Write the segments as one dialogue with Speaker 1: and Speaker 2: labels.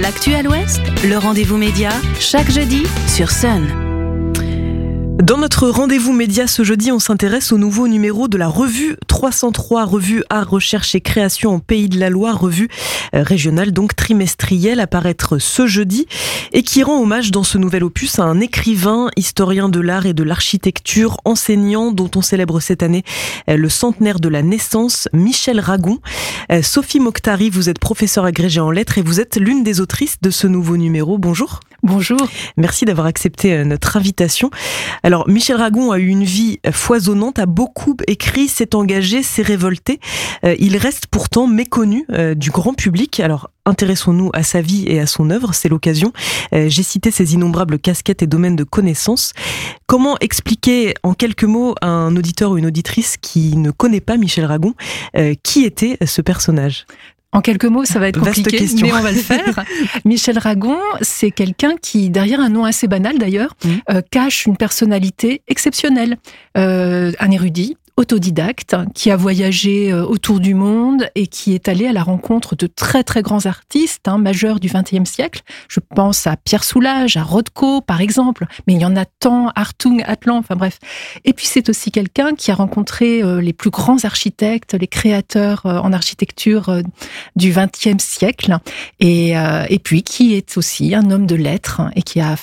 Speaker 1: L'actu à l'Ouest, le rendez-vous média, chaque jeudi sur Sun.
Speaker 2: Dans notre rendez-vous média ce jeudi, on s'intéresse au nouveau numéro de la revue 303, revue Art, Recherche et Création en Pays de la Loire, revue euh, régionale donc trimestrielle à paraître ce jeudi et qui rend hommage dans ce nouvel opus à un écrivain, historien de l'art et de l'architecture, enseignant dont on célèbre cette année euh, le centenaire de la naissance, Michel Ragon. Euh, Sophie Mokhtari, vous êtes professeure agrégée en lettres et vous êtes l'une des autrices de ce nouveau numéro. Bonjour.
Speaker 3: Bonjour.
Speaker 2: Merci d'avoir accepté notre invitation. Alors, Michel Ragon a eu une vie foisonnante, a beaucoup écrit, s'est engagé, s'est révolté. Euh, il reste pourtant méconnu euh, du grand public. Alors, intéressons-nous à sa vie et à son œuvre, c'est l'occasion. Euh, j'ai cité ses innombrables casquettes et domaines de connaissances. Comment expliquer en quelques mots à un auditeur ou une auditrice qui ne connaît pas Michel Ragon qui était ce personnage?
Speaker 3: En quelques mots, ça va être compliqué, mais on va le faire. Michel Ragon, c'est quelqu'un qui, derrière un nom assez banal d'ailleurs, mmh. euh, cache une personnalité exceptionnelle. Euh, un érudit, autodidacte qui a voyagé euh, autour du monde et qui est allé à la rencontre de très très grands artistes hein, majeurs du XXe siècle. Je pense à Pierre Soulages, à Rothko par exemple, mais il y en a tant, Hartung, Atlan, enfin bref. Et puis c'est aussi quelqu'un qui a rencontré euh, les plus grands architectes, les créateurs euh, en architecture du XXe siècle, et, et puis qui est aussi un homme de lettres et qui a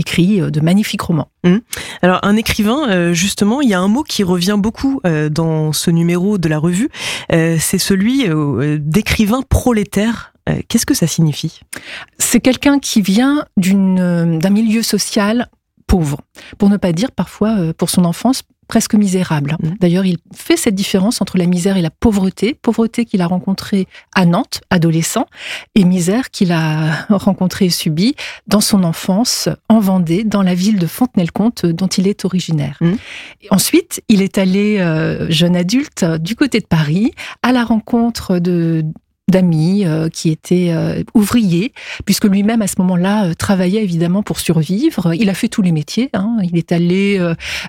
Speaker 3: écrit euh, de magnifiques romans.
Speaker 2: Mmh. Alors un écrivain, euh, justement, il y a un mot qui revient beaucoup euh, dans ce numéro de la revue, c'est celui d'écrivain prolétaire. Qu'est-ce que ça signifie?
Speaker 3: C'est quelqu'un qui vient d'un milieu social pauvre, pour ne pas dire parfois pour son enfance presque misérable. Mmh. D'ailleurs, il fait cette différence entre la misère et la pauvreté. Pauvreté qu'il a rencontrée à Nantes, adolescent, et misère qu'il a rencontrée et subie dans son enfance en Vendée, dans la ville de Fontenay-le-Comte dont il est originaire. Mmh. Ensuite, il est allé, euh, jeune adulte, du côté de Paris, à la rencontre de d'amis euh, qui étaient euh, ouvriers, puisque lui-même à ce moment-là euh, travaillait évidemment pour survivre. Il a fait tous les métiers. Hein. Il est allé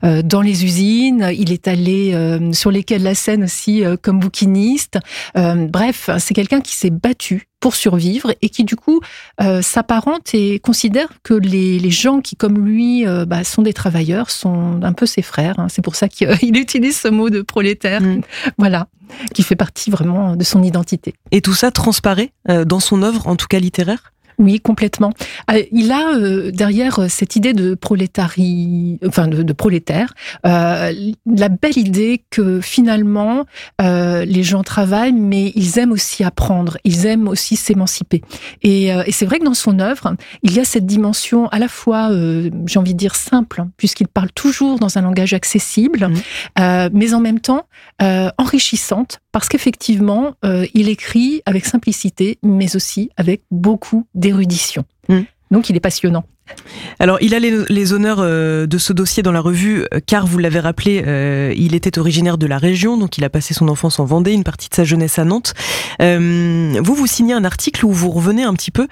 Speaker 3: dans les usines, il est allé sur les quais de la Seine aussi comme bouquiniste. bref, c'est quelqu'un qui s'est battu pour survivre et qui du coup euh, s'apparente et considère que les, les, gens qui comme lui euh, bah, sont des travailleurs sont un peu ses frères. Hein. C'est pour ça qu'il utilise ce mot de prolétaire, mm. voilà, qui fait partie vraiment de son identité.
Speaker 2: Et tout ça transparaît euh, dans son œuvre, en tout cas littéraire?
Speaker 3: Oui, complètement. Euh, il a euh, derrière euh, cette idée de prolétarie, enfin de, prolétaire, la belle idée que finalement les gens travaillent, mais ils aiment aussi apprendre, ils aiment aussi s'émanciper. Et, c'est vrai que dans son œuvre, il y a cette dimension à la fois, j'ai envie de dire simple, puisqu'il parle toujours dans un langage accessible, mmh. mais en même temps enrichissante, parce qu'effectivement, il écrit avec simplicité, mais aussi avec beaucoup d'émotion érudition. Hmm. Donc il est passionnant.
Speaker 2: Alors, il a les, honneurs euh, de ce dossier dans la revue, euh, car vous l'avez rappelé, euh, il était originaire de la région, donc il a passé son enfance en Vendée, une partie de sa jeunesse à Nantes. vous, vous signez un article où vous revenez un petit peu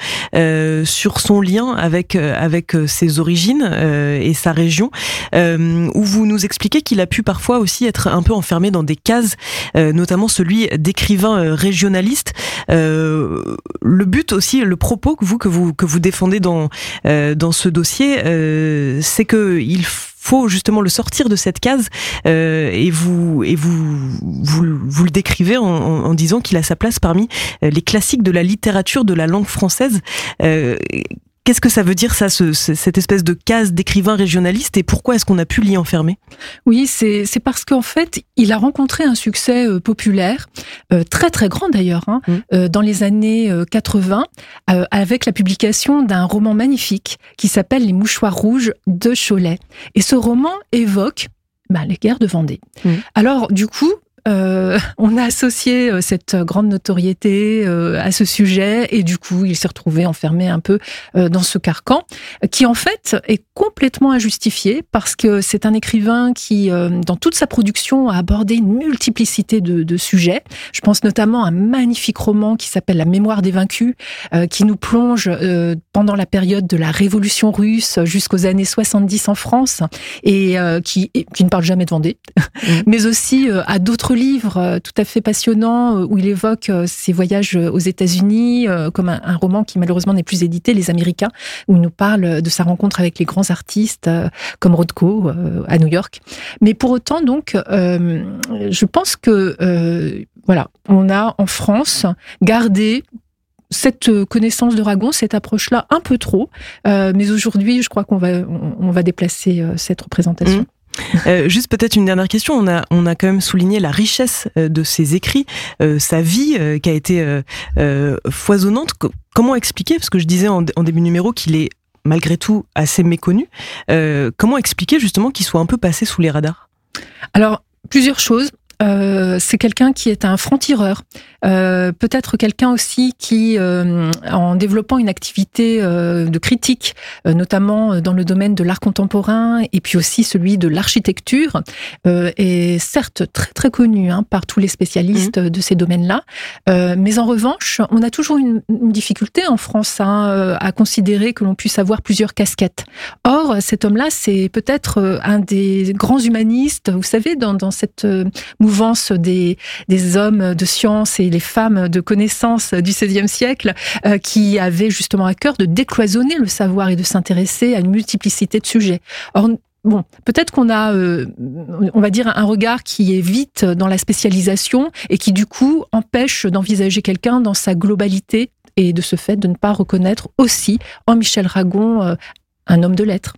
Speaker 2: sur son lien avec avec ses origines et sa région, où vous nous expliquez qu'il a pu parfois aussi être un peu enfermé dans des cases, notamment celui d'écrivain régionaliste. le but aussi, le propos que vous que vous que vous défendez dans dans ce dossier, euh, c'est que il faut justement le sortir de cette case euh, et vous et vous vous, le décrivez en, en disant qu'il a sa place parmi euh, les classiques de la littérature de la langue française. Qu'est-ce que ça veut dire ça, ce, cette espèce de case d'écrivain régionaliste et pourquoi est-ce qu'on a pu l'y enfermer?
Speaker 3: Oui, c'est parce qu'en fait, il a rencontré un succès euh, populaire, euh, très très grand d'ailleurs, hein, mmh. euh, dans les années 80, avec la publication d'un roman magnifique qui s'appelle Les mouchoirs rouges de Cholet. Et ce roman évoque bah, les guerres de Vendée. Mmh. Alors, du coup, on a associé euh, cette grande notoriété euh, à ce sujet et du coup, il s'est retrouvé enfermé un peu dans ce carcan qui en fait est complètement injustifié parce que c'est un écrivain qui, dans toute sa production, a abordé une multiplicité de, sujets. Je pense notamment à un magnifique roman qui s'appelle La mémoire des vaincus, qui nous plonge pendant la période de la Révolution russe jusqu'aux années 70 en France et qui, qui ne parle jamais de Vendée, mmh. mais aussi à d'autres livre tout à fait passionnant où il évoque ses voyages aux États-Unis, comme un, roman qui malheureusement n'est plus édité, Les Américains, où il nous parle de sa rencontre avec les grands artistes comme Rothko à New York. Mais pour autant, donc, je pense que voilà, on a en France gardé cette connaissance de Ragon, cette approche-là, un peu trop. Euh, mais aujourd'hui, je crois qu'on va, on, va déplacer euh, cette représentation.
Speaker 2: Mmh. Euh, juste peut-être une dernière question. On a, quand même souligné la richesse de ses écrits, sa vie qui a été foisonnante. Comment expliquer, parce que je disais en début numéro qu'il est malgré tout assez méconnu, comment expliquer justement qu'il soit un peu passé sous les radars?
Speaker 3: Alors, plusieurs choses. Euh, c'est quelqu'un qui est un franc-tireur, euh, peut-être quelqu'un aussi qui, euh, en développant une activité de critique, notamment dans le domaine de l'art contemporain et puis aussi celui de l'architecture, est certes très très connu hein, par tous les spécialistes mmh. de ces domaines-là, mais en revanche, on a toujours une, difficulté en France hein, à considérer que l'on puisse avoir plusieurs casquettes. Or, cet homme-là, c'est peut-être un des grands humanistes, vous savez, dans, dans cette des hommes de science et les femmes de connaissance du XVIe siècle euh, qui avaient justement à cœur de décloisonner le savoir et de s'intéresser à une multiplicité de sujets. Or, Bon, peut-être qu'on a, euh, on va dire, un regard qui est vite dans la spécialisation et qui du coup empêche d'envisager quelqu'un dans sa globalité et de ce fait de ne pas reconnaître aussi en Michel Ragon euh, un homme de lettres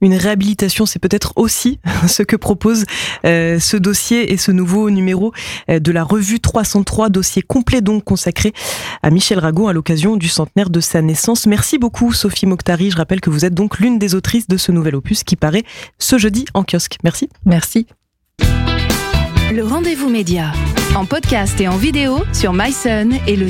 Speaker 2: une réhabilitation, c'est peut-être aussi ce que propose euh, ce dossier et ce nouveau numéro euh, de la revue 303, dossier complet donc consacré à Michel Ragon à l'occasion du centenaire de sa naissance. Merci beaucoup Sophie Moctari. Je rappelle que vous êtes donc l'une des autrices de ce nouvel opus qui paraît ce jeudi en kiosque. Merci.
Speaker 3: Merci.
Speaker 1: Le rendez-vous média en podcast et en vidéo sur myson et le.